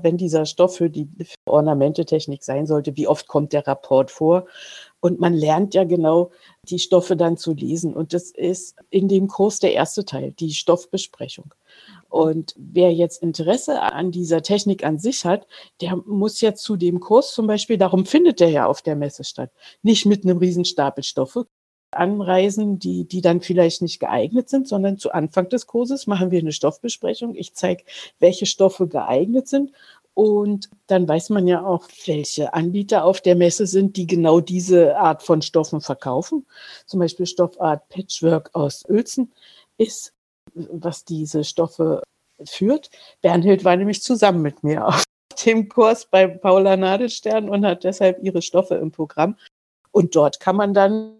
wenn dieser Stoff für die Ornamentetechnik sein sollte, wie oft kommt der Rapport vor. Und man lernt ja genau, die Stoffe dann zu lesen. Und das ist in dem Kurs der erste Teil, die Stoffbesprechung. Und wer jetzt Interesse an dieser Technik an sich hat, der muss ja zu dem Kurs zum Beispiel, darum findet der ja auf der Messe statt, nicht mit einem Riesenstapel Stoffe anreisen, die, die dann vielleicht nicht geeignet sind, sondern zu Anfang des Kurses machen wir eine Stoffbesprechung. Ich zeige, welche Stoffe geeignet sind und dann weiß man ja auch, welche Anbieter auf der Messe sind, die genau diese Art von Stoffen verkaufen. Zum Beispiel Stoffart Patchwork aus Uelzen ist was diese Stoffe führt. Bernhild war nämlich zusammen mit mir auf dem Kurs bei Paula Nadelstern und hat deshalb ihre Stoffe im Programm. Und dort kann man dann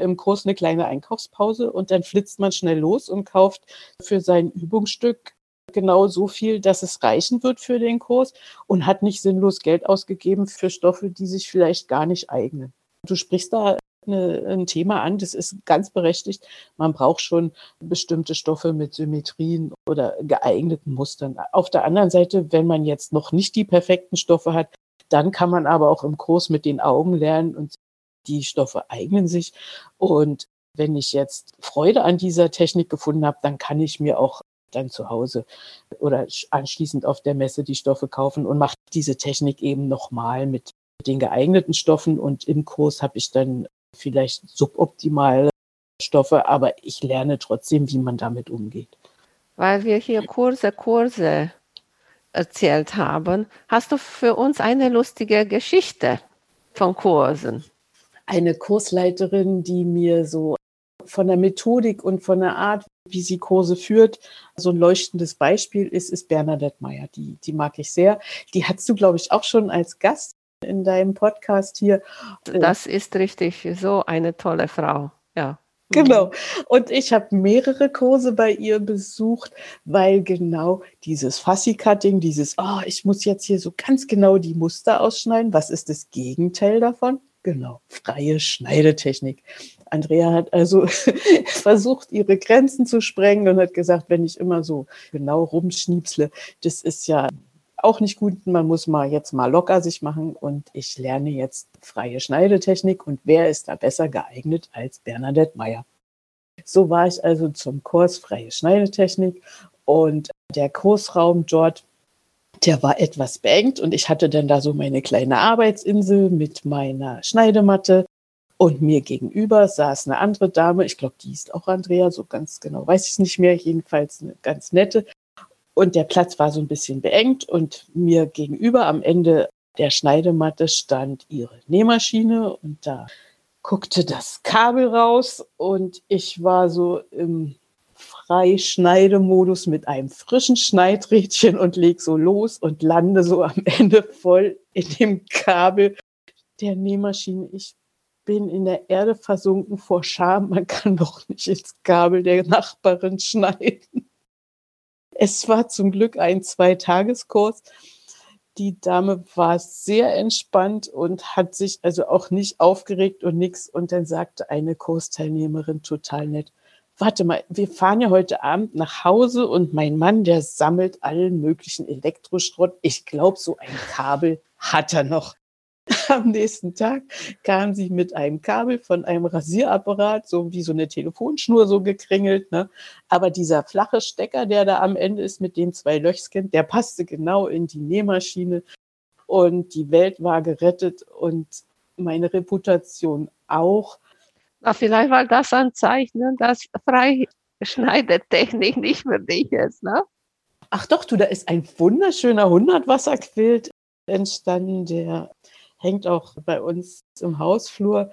im Kurs eine kleine Einkaufspause und dann flitzt man schnell los und kauft für sein Übungsstück genau so viel, dass es reichen wird für den Kurs und hat nicht sinnlos Geld ausgegeben für Stoffe, die sich vielleicht gar nicht eignen. Du sprichst da eine, ein Thema an, das ist ganz berechtigt. Man braucht schon bestimmte Stoffe mit Symmetrien oder geeigneten Mustern. Auf der anderen Seite, wenn man jetzt noch nicht die perfekten Stoffe hat, dann kann man aber auch im Kurs mit den Augen lernen und die Stoffe eignen sich. Und wenn ich jetzt Freude an dieser Technik gefunden habe, dann kann ich mir auch dann zu Hause oder anschließend auf der Messe die Stoffe kaufen und mache diese Technik eben nochmal mit den geeigneten Stoffen. Und im Kurs habe ich dann vielleicht suboptimale Stoffe, aber ich lerne trotzdem, wie man damit umgeht. Weil wir hier Kurse, Kurse erzählt haben, hast du für uns eine lustige Geschichte von Kursen? Eine Kursleiterin, die mir so von der Methodik und von der Art, wie sie Kurse führt, so ein leuchtendes Beispiel ist, ist Bernadette Meyer. Die, die mag ich sehr. Die hast du, glaube ich, auch schon als Gast in deinem Podcast hier. Das ist richtig, so eine tolle Frau, ja. Genau. Und ich habe mehrere Kurse bei ihr besucht, weil genau dieses Fassi-Cutting, dieses, oh, ich muss jetzt hier so ganz genau die Muster ausschneiden. Was ist das Gegenteil davon? Genau, freie Schneidetechnik. Andrea hat also versucht, ihre Grenzen zu sprengen und hat gesagt, wenn ich immer so genau rumschniepsle, das ist ja auch nicht gut. Man muss mal jetzt mal locker sich machen und ich lerne jetzt freie Schneidetechnik und wer ist da besser geeignet als Bernadette Meyer? So war ich also zum Kurs freie Schneidetechnik und der Kursraum dort, der war etwas beengt und ich hatte dann da so meine kleine Arbeitsinsel mit meiner Schneidematte und mir gegenüber saß eine andere Dame, ich glaube, die ist auch Andrea, so ganz genau weiß ich nicht mehr, jedenfalls eine ganz nette. Und der Platz war so ein bisschen beengt und mir gegenüber am Ende der Schneidematte stand ihre Nähmaschine und da guckte das Kabel raus und ich war so im Freischneidemodus mit einem frischen Schneidrädchen und leg so los und lande so am Ende voll in dem Kabel der Nähmaschine. Ich bin in der Erde versunken vor Scham. Man kann doch nicht ins Kabel der Nachbarin schneiden. Es war zum Glück ein Zweitageskurs. Die Dame war sehr entspannt und hat sich also auch nicht aufgeregt und nichts. Und dann sagte eine Kursteilnehmerin total nett, warte mal, wir fahren ja heute Abend nach Hause und mein Mann, der sammelt allen möglichen Elektroschrott. Ich glaube, so ein Kabel hat er noch. Am nächsten Tag kam sie mit einem Kabel von einem Rasierapparat, so wie so eine Telefonschnur so gekringelt. Ne? Aber dieser flache Stecker, der da am Ende ist mit den zwei Löchchen, der passte genau in die Nähmaschine und die Welt war gerettet und meine Reputation auch. Vielleicht war das ein Zeichen, dass Freischneidetechnik nicht für dich ist, ne? Ach doch, du, da ist ein wunderschöner Hundertwasserquilt entstanden, der hängt auch bei uns im Hausflur.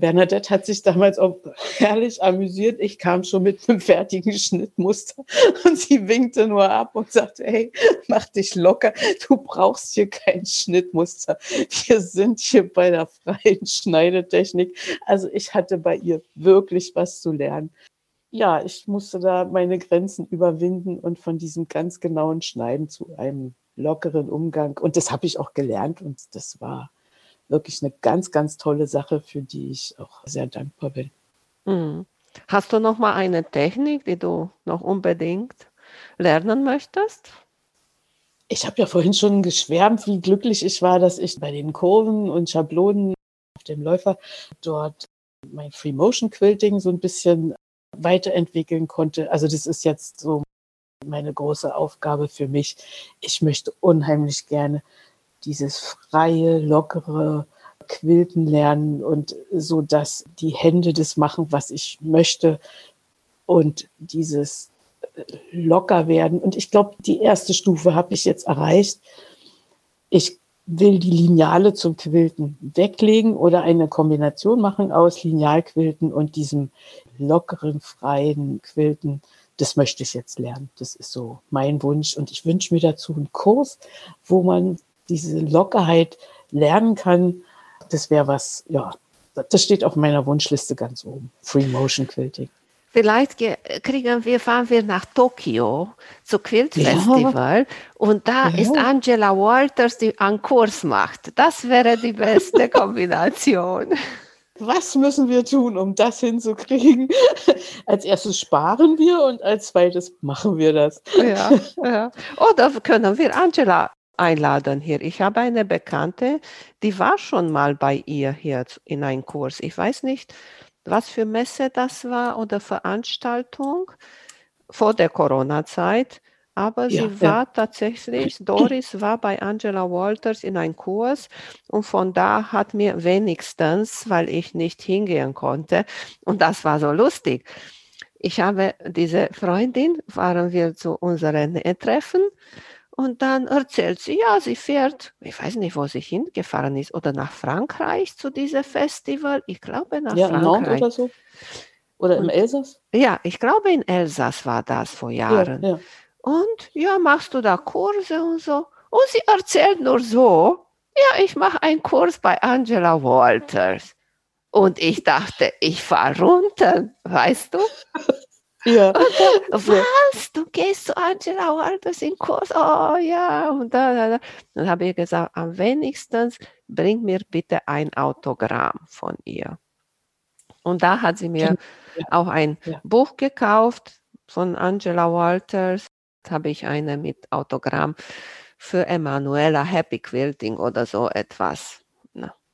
Bernadette hat sich damals auch herrlich amüsiert. Ich kam schon mit einem fertigen Schnittmuster und sie winkte nur ab und sagte, hey, mach dich locker, du brauchst hier kein Schnittmuster. Wir sind hier bei der freien Schneidetechnik. Also ich hatte bei ihr wirklich was zu lernen. Ja, ich musste da meine Grenzen überwinden und von diesem ganz genauen Schneiden zu einem lockeren Umgang. Und das habe ich auch gelernt und das war wirklich eine ganz, ganz tolle Sache, für die ich auch sehr dankbar bin. Mhm. Hast du noch mal eine Technik, die du noch unbedingt lernen möchtest? Ich habe ja vorhin schon geschwärmt, wie glücklich ich war, dass ich bei den Kurven und Schablonen auf dem Läufer dort mein Free Motion Quilting so ein bisschen weiterentwickeln konnte. Also das ist jetzt so meine große Aufgabe für mich. Ich möchte unheimlich gerne dieses freie, lockere Quilten lernen und so, dass die Hände das machen, was ich möchte und dieses äh, locker werden. Und ich glaube, die erste Stufe habe ich jetzt erreicht. Ich will die Lineale zum Quilten weglegen oder eine Kombination machen aus Linealquilten und diesem lockeren, freien Quilten das möchte ich jetzt lernen. Das ist so mein Wunsch. Und ich wünsche mir dazu einen Kurs, wo man diese Lockerheit lernen kann. Das wäre was, ja, das steht auf meiner Wunschliste ganz oben. Free Motion Quilting. Vielleicht kriegen wir, fahren wir nach Tokio zu Quilt Festival ja. und da ja. ist Angela Walters, die einen Kurs macht. Das wäre die beste Kombination was müssen wir tun, um das hinzukriegen? Als erstes sparen wir und als zweites machen wir das. Ja, ja. Oder können wir Angela einladen hier. Ich habe eine Bekannte, die war schon mal bei ihr hier in einem Kurs. Ich weiß nicht, was für Messe das war oder Veranstaltung vor der Corona-Zeit. Aber ja, sie war ja. tatsächlich, Doris war bei Angela Walters in einem Kurs und von da hat mir wenigstens, weil ich nicht hingehen konnte, und das war so lustig. Ich habe diese Freundin, waren wir zu unseren Treffen und dann erzählt sie, ja, sie fährt, ich weiß nicht, wo sie hingefahren ist, oder nach Frankreich zu diesem Festival. Ich glaube nach ja, Frankreich. oder so. Oder im Elsass? Ja, ich glaube in Elsass war das vor Jahren. Ja, ja. Und ja, machst du da Kurse und so? Und sie erzählt nur so, ja, ich mache einen Kurs bei Angela Walters. Und ich dachte, ich fahre runter, weißt du? Ja. Was? Du gehst zu Angela Walters in Kurs? Oh ja. Und da, da, da. dann habe ich gesagt, am wenigsten bring mir bitte ein Autogramm von ihr. Und da hat sie mir ja. auch ein ja. Buch gekauft von Angela Walters habe ich eine mit Autogramm für Emanuela Happy Quilting oder so etwas.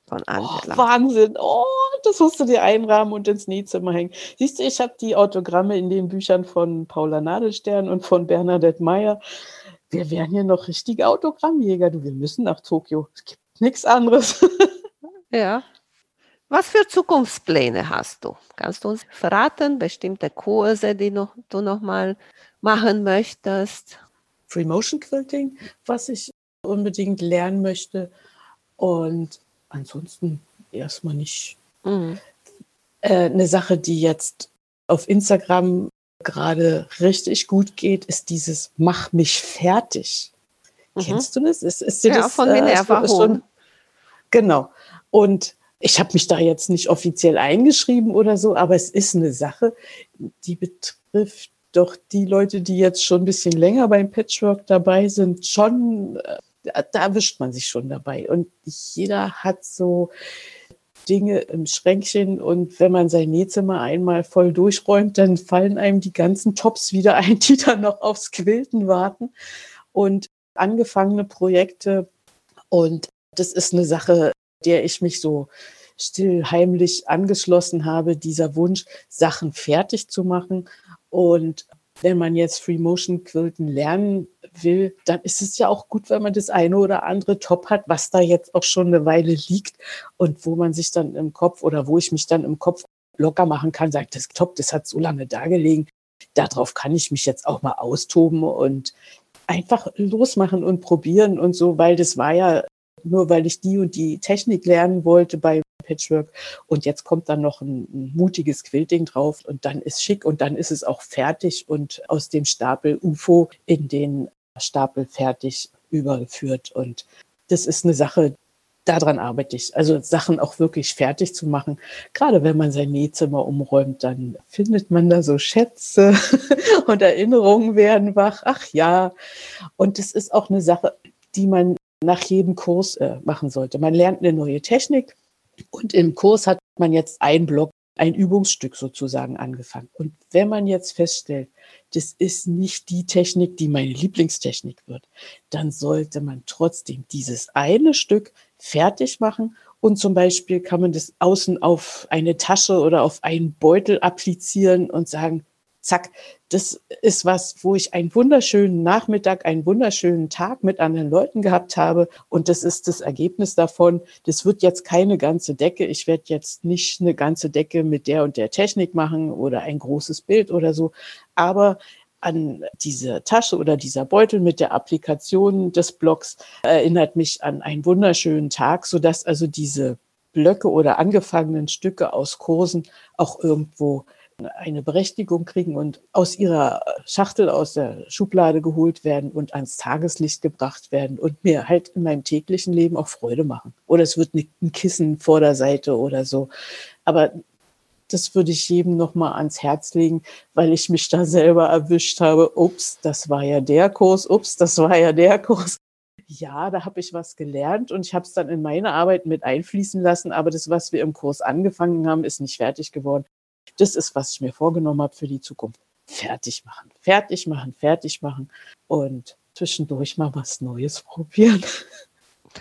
Von Angela. Oh, Wahnsinn. Oh, das musst du dir einrahmen und ins Nähzimmer hängen. Siehst du, ich habe die Autogramme in den Büchern von Paula Nadelstern und von Bernadette Meyer. Wir wären hier noch richtige Autogrammjäger. Du, wir müssen nach Tokio. Es gibt nichts anderes. ja. Was für Zukunftspläne hast du? Kannst du uns verraten? Bestimmte Kurse, die noch, du noch mal machen möchtest? Free Motion Quilting, was ich unbedingt lernen möchte. Und ansonsten erstmal nicht. Mhm. Äh, eine Sache, die jetzt auf Instagram gerade richtig gut geht, ist dieses Mach mich fertig. Mhm. Kennst du das? Ist, ist dir ja, das von Minerva äh, schon? Genau. Und ich habe mich da jetzt nicht offiziell eingeschrieben oder so, aber es ist eine Sache, die betrifft doch die Leute, die jetzt schon ein bisschen länger beim Patchwork dabei sind, schon, da erwischt man sich schon dabei. Und jeder hat so Dinge im Schränkchen und wenn man sein Nähzimmer einmal voll durchräumt, dann fallen einem die ganzen Tops wieder ein, die dann noch aufs Quilten warten und angefangene Projekte. Und das ist eine Sache, der ich mich so still heimlich angeschlossen habe, dieser Wunsch, Sachen fertig zu machen. Und wenn man jetzt Free Motion Quilten lernen will, dann ist es ja auch gut, wenn man das eine oder andere Top hat, was da jetzt auch schon eine Weile liegt und wo man sich dann im Kopf oder wo ich mich dann im Kopf locker machen kann, sagt, das Top, das hat so lange da gelegen, darauf kann ich mich jetzt auch mal austoben und einfach losmachen und probieren und so, weil das war ja nur, weil ich die und die Technik lernen wollte bei Patchwork und jetzt kommt dann noch ein, ein, mutiges Quilting drauf und dann ist schick und dann ist es auch fertig und aus dem Stapel UFO in den Stapel fertig übergeführt und das ist eine Sache, daran arbeite ich. Also Sachen auch wirklich fertig zu machen. Gerade wenn man sein Nähzimmer umräumt, dann findet man da so Schätze und Erinnerungen werden wach. Ach ja. Und das ist auch eine Sache, die man nach jedem Kurs äh, machen sollte. Man lernt eine neue Technik und im Kurs hat man jetzt ein Block, ein Übungsstück sozusagen angefangen. Und wenn man jetzt feststellt, das ist nicht die Technik, die meine Lieblingstechnik wird, dann sollte man trotzdem dieses eine Stück fertig machen und zum Beispiel kann man das außen auf eine Tasche oder auf einen Beutel applizieren und sagen, zack, das ist was, wo ich einen wunderschönen Nachmittag, einen wunderschönen Tag mit anderen Leuten gehabt habe. Und das ist das Ergebnis davon. Das wird jetzt keine ganze Decke. Ich werde jetzt nicht eine ganze Decke mit der und der Technik machen oder ein großes Bild oder so. Aber an diese Tasche oder dieser Beutel mit der Applikation des Blogs erinnert mich an einen wunderschönen Tag, sodass also diese Blöcke oder angefangenen Stücke aus Kursen auch irgendwo eine Berechtigung kriegen und aus ihrer Schachtel, aus der Schublade geholt werden und ans Tageslicht gebracht werden und mir halt in meinem täglichen Leben auch Freude machen. Oder es wird ein Kissen vor der Seite oder so. Aber das würde ich jedem nochmal ans Herz legen, weil ich mich da selber erwischt habe. Ups, das war ja der Kurs. Ups, das war ja der Kurs. Ja, da habe ich was gelernt und ich habe es dann in meine Arbeit mit einfließen lassen. Aber das, was wir im Kurs angefangen haben, ist nicht fertig geworden. Das ist, was ich mir vorgenommen habe für die Zukunft. Fertig machen, fertig machen, fertig machen und zwischendurch mal was Neues probieren.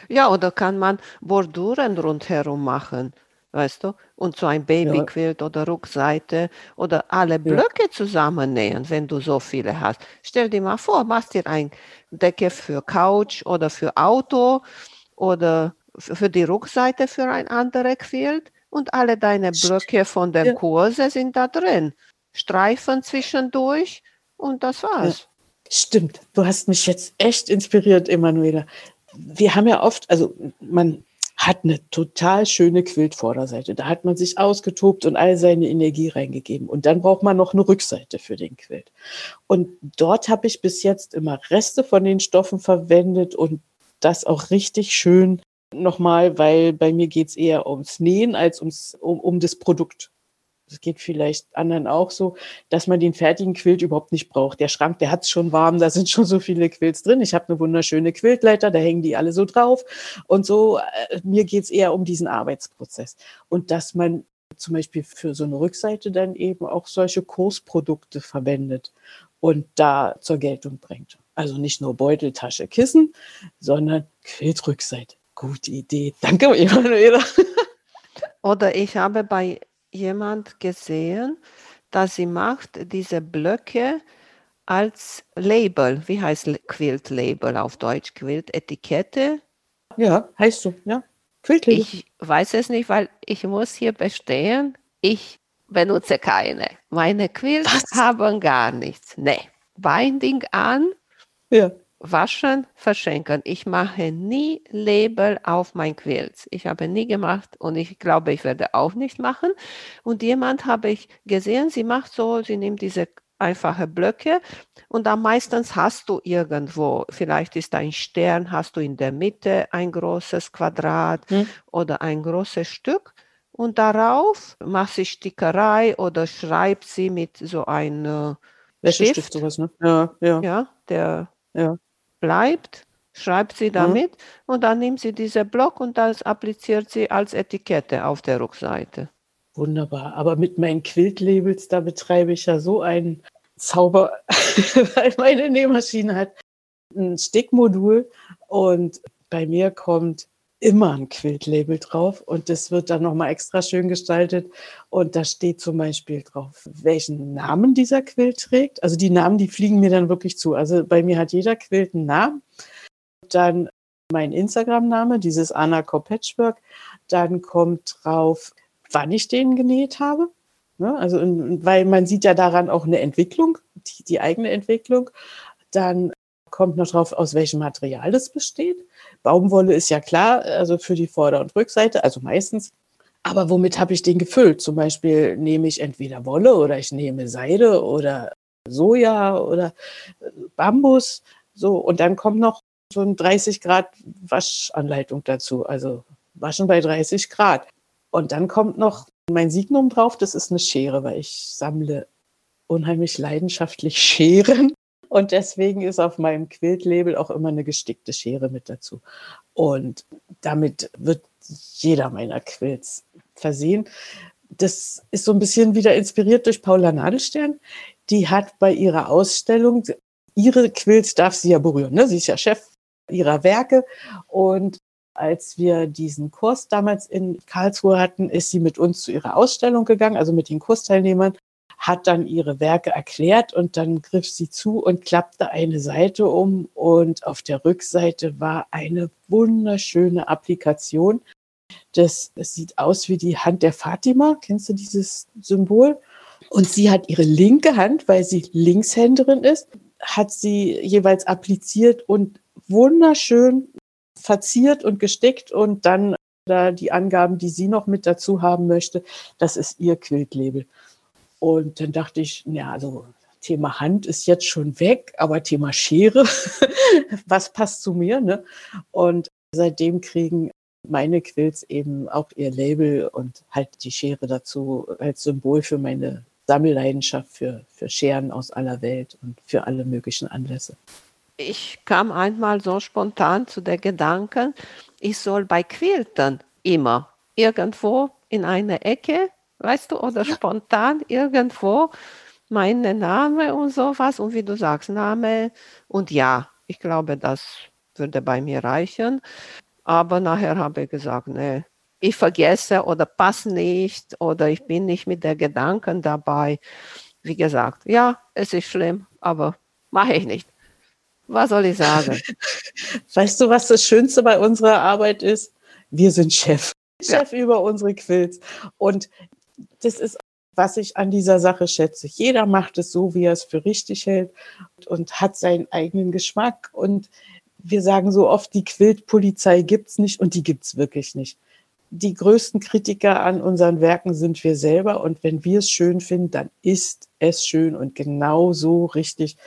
Ja, oder kann man Borduren rundherum machen, weißt du? Und so ein Babyquilt ja. oder Rückseite oder alle Blöcke ja. zusammennähen, wenn du so viele hast. Stell dir mal vor, machst dir eine Decke für Couch oder für Auto oder für die Rückseite für ein anderes Quilt und alle deine Blöcke von den ja. Kurse sind da drin. Streifen zwischendurch und das war's. Ja. Stimmt, du hast mich jetzt echt inspiriert, Emanuela. Wir haben ja oft, also man hat eine total schöne Quiltvorderseite. Da hat man sich ausgetobt und all seine Energie reingegeben. Und dann braucht man noch eine Rückseite für den Quilt. Und dort habe ich bis jetzt immer Reste von den Stoffen verwendet und das auch richtig schön nochmal, weil bei mir geht es eher ums Nähen als ums, um, um das Produkt. Das geht vielleicht anderen auch so, dass man den fertigen Quilt überhaupt nicht braucht. Der Schrank, der hat es schon warm, da sind schon so viele Quilts drin. Ich habe eine wunderschöne Quiltleiter, da hängen die alle so drauf. Und so, äh, mir geht es eher um diesen Arbeitsprozess. Und dass man zum Beispiel für so eine Rückseite dann eben auch solche Kursprodukte verwendet und da zur Geltung bringt. Also nicht nur Beutel, Tasche, Kissen, sondern Quiltrückseite. Gute Idee. Danke, Emanuela. Oder ich habe bei jemand gesehen, dass sie macht diese Blöcke als Label. Wie heißt Quilt-Label auf Deutsch? Quilt-Etikette? Ja, heißt so, ja. Quilt-Label. Ich weiß es nicht, weil ich muss hier bestehen. Ich benutze keine. Meine Quilts Was? haben gar nichts. Nee. Binding an Ja. Waschen, verschenken. Ich mache nie Label auf mein Quilts. Ich habe nie gemacht und ich glaube, ich werde auch nicht machen. Und jemand habe ich gesehen, sie macht so, sie nimmt diese einfache Blöcke und dann meistens hast du irgendwo, vielleicht ist ein Stern, hast du in der Mitte ein großes Quadrat hm. oder ein großes Stück und darauf macht sie Stickerei oder schreibt sie mit so einem Stift, sowas, ne? Ja, ja. Ja, der ja. Bleibt, schreibt sie damit mhm. und dann nimmt sie diesen Block und das appliziert sie als Etikette auf der Rückseite. Wunderbar. Aber mit meinen Quiltlabels, da betreibe ich ja so einen Zauber, weil meine Nähmaschine hat ein Stickmodul und bei mir kommt immer ein Quiltlabel drauf und das wird dann nochmal extra schön gestaltet und da steht zum Beispiel drauf, welchen Namen dieser Quilt trägt. Also die Namen, die fliegen mir dann wirklich zu. Also bei mir hat jeder Quilt einen Namen. Dann mein Instagram-Name, dieses Anna Patchwork. Dann kommt drauf, wann ich den genäht habe. Ne? Also, weil man sieht ja daran auch eine Entwicklung, die, die eigene Entwicklung. Dann kommt noch drauf, aus welchem Material das besteht. Baumwolle ist ja klar, also für die Vorder- und Rückseite, also meistens. Aber womit habe ich den gefüllt? Zum Beispiel nehme ich entweder Wolle oder ich nehme Seide oder Soja oder Bambus. So, und dann kommt noch so ein 30 Grad Waschanleitung dazu. Also waschen bei 30 Grad. Und dann kommt noch mein Signum drauf, das ist eine Schere, weil ich sammle unheimlich leidenschaftlich Scheren. Und deswegen ist auf meinem Quiltlabel auch immer eine gestickte Schere mit dazu. Und damit wird jeder meiner Quilts versehen. Das ist so ein bisschen wieder inspiriert durch Paula Nadelstern. Die hat bei ihrer Ausstellung, ihre Quilts darf sie ja berühren. Ne? Sie ist ja Chef ihrer Werke. Und als wir diesen Kurs damals in Karlsruhe hatten, ist sie mit uns zu ihrer Ausstellung gegangen, also mit den Kursteilnehmern hat dann ihre Werke erklärt und dann griff sie zu und klappte eine Seite um und auf der Rückseite war eine wunderschöne Applikation. Das, das sieht aus wie die Hand der Fatima. Kennst du dieses Symbol? Und sie hat ihre linke Hand, weil sie Linkshänderin ist, hat sie jeweils appliziert und wunderschön verziert und gestickt und dann da die Angaben, die sie noch mit dazu haben möchte, das ist ihr Quiltlabel. Und dann dachte ich, ja, also Thema Hand ist jetzt schon weg, aber Thema Schere, was passt zu mir? Ne? Und seitdem kriegen meine Quills eben auch ihr Label und halt die Schere dazu als Symbol für meine Sammelleidenschaft für, für Scheren aus aller Welt und für alle möglichen Anlässe. Ich kam einmal so spontan zu der Gedanken, ich soll bei Quilten immer irgendwo in eine Ecke weißt du, oder spontan irgendwo meinen Name und sowas. Und wie du sagst, Name und ja, ich glaube, das würde bei mir reichen. Aber nachher habe ich gesagt, nee, ich vergesse oder passe nicht oder ich bin nicht mit der Gedanken dabei. Wie gesagt, ja, es ist schlimm, aber mache ich nicht. Was soll ich sagen? Weißt du, was das Schönste bei unserer Arbeit ist? Wir sind Chef. Chef ja. über unsere Quills. Und das ist, was ich an dieser Sache schätze. Jeder macht es so, wie er es für richtig hält und hat seinen eigenen Geschmack. Und wir sagen so oft, die Quiltpolizei gibt's nicht und die gibt's wirklich nicht. Die größten Kritiker an unseren Werken sind wir selber und wenn wir es schön finden, dann ist es schön und genau so richtig.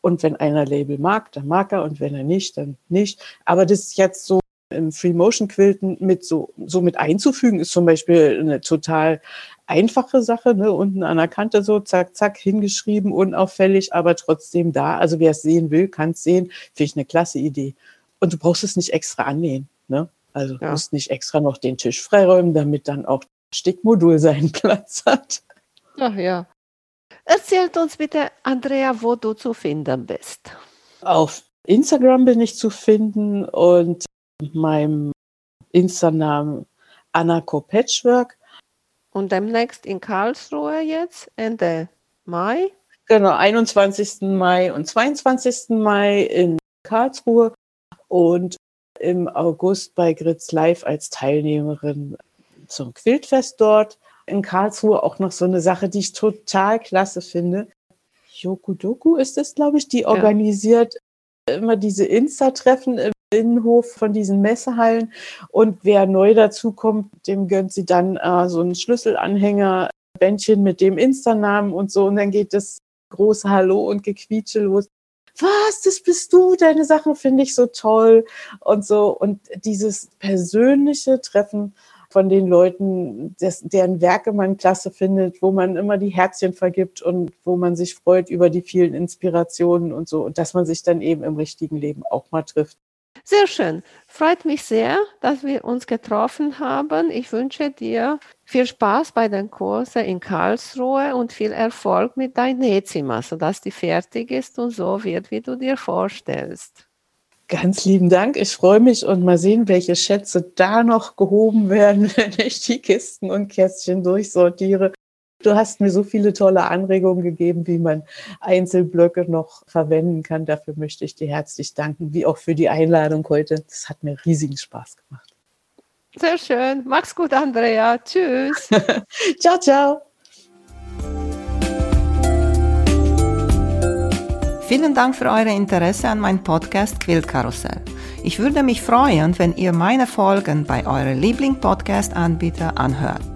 Und wenn einer Label mag, dann mag er und wenn er nicht, dann nicht. Aber das ist jetzt so im Free Motion Quilten mit so, so mit einzufügen, ist zum Beispiel eine total einfache Sache, ne? unten an der Kante so, zack, zack, hingeschrieben, unauffällig, aber trotzdem da. Also wer es sehen will, kann es sehen. Finde ich eine klasse Idee. Und du brauchst es nicht extra annähen. Ne? Also ja. du musst nicht extra noch den Tisch freiräumen, damit dann auch Stickmodul seinen Platz hat. Ach ja. Erzählt uns bitte, Andrea, wo du zu finden bist. Auf Instagram bin ich zu finden und meinem Insta-Namen Anako Patchwork. Und demnächst in Karlsruhe jetzt, Ende Mai? Genau, 21. Mai und 22. Mai in Karlsruhe und im August bei Gritz Live als Teilnehmerin zum Quiltfest dort. In Karlsruhe auch noch so eine Sache, die ich total klasse finde. Yokudoku ist es, glaube ich, die organisiert immer diese Insta-Treffen im Innenhof von diesen Messehallen. Und wer neu dazukommt, dem gönnt sie dann äh, so einen Schlüsselanhänger, Bändchen mit dem Insta-Namen und so. Und dann geht das große Hallo und Gequietsche los. Was, das bist du, deine Sachen finde ich so toll und so. Und dieses persönliche Treffen von den Leuten, des, deren Werke man klasse findet, wo man immer die Herzchen vergibt und wo man sich freut über die vielen Inspirationen und so. Und dass man sich dann eben im richtigen Leben auch mal trifft. Sehr schön. Freut mich sehr, dass wir uns getroffen haben. Ich wünsche dir viel Spaß bei den Kursen in Karlsruhe und viel Erfolg mit deinem Nähzimmer, sodass die fertig ist und so wird, wie du dir vorstellst. Ganz lieben Dank. Ich freue mich und mal sehen, welche Schätze da noch gehoben werden, wenn ich die Kisten und Kästchen durchsortiere. Du hast mir so viele tolle Anregungen gegeben, wie man Einzelblöcke noch verwenden kann. Dafür möchte ich dir herzlich danken, wie auch für die Einladung heute. Das hat mir riesigen Spaß gemacht. Sehr schön. Mach's gut, Andrea. Tschüss. ciao, ciao. Vielen Dank für euer Interesse an meinem Podcast Quiltkarussell. Ich würde mich freuen, wenn ihr meine Folgen bei eurem Liebling-Podcast-Anbieter anhört.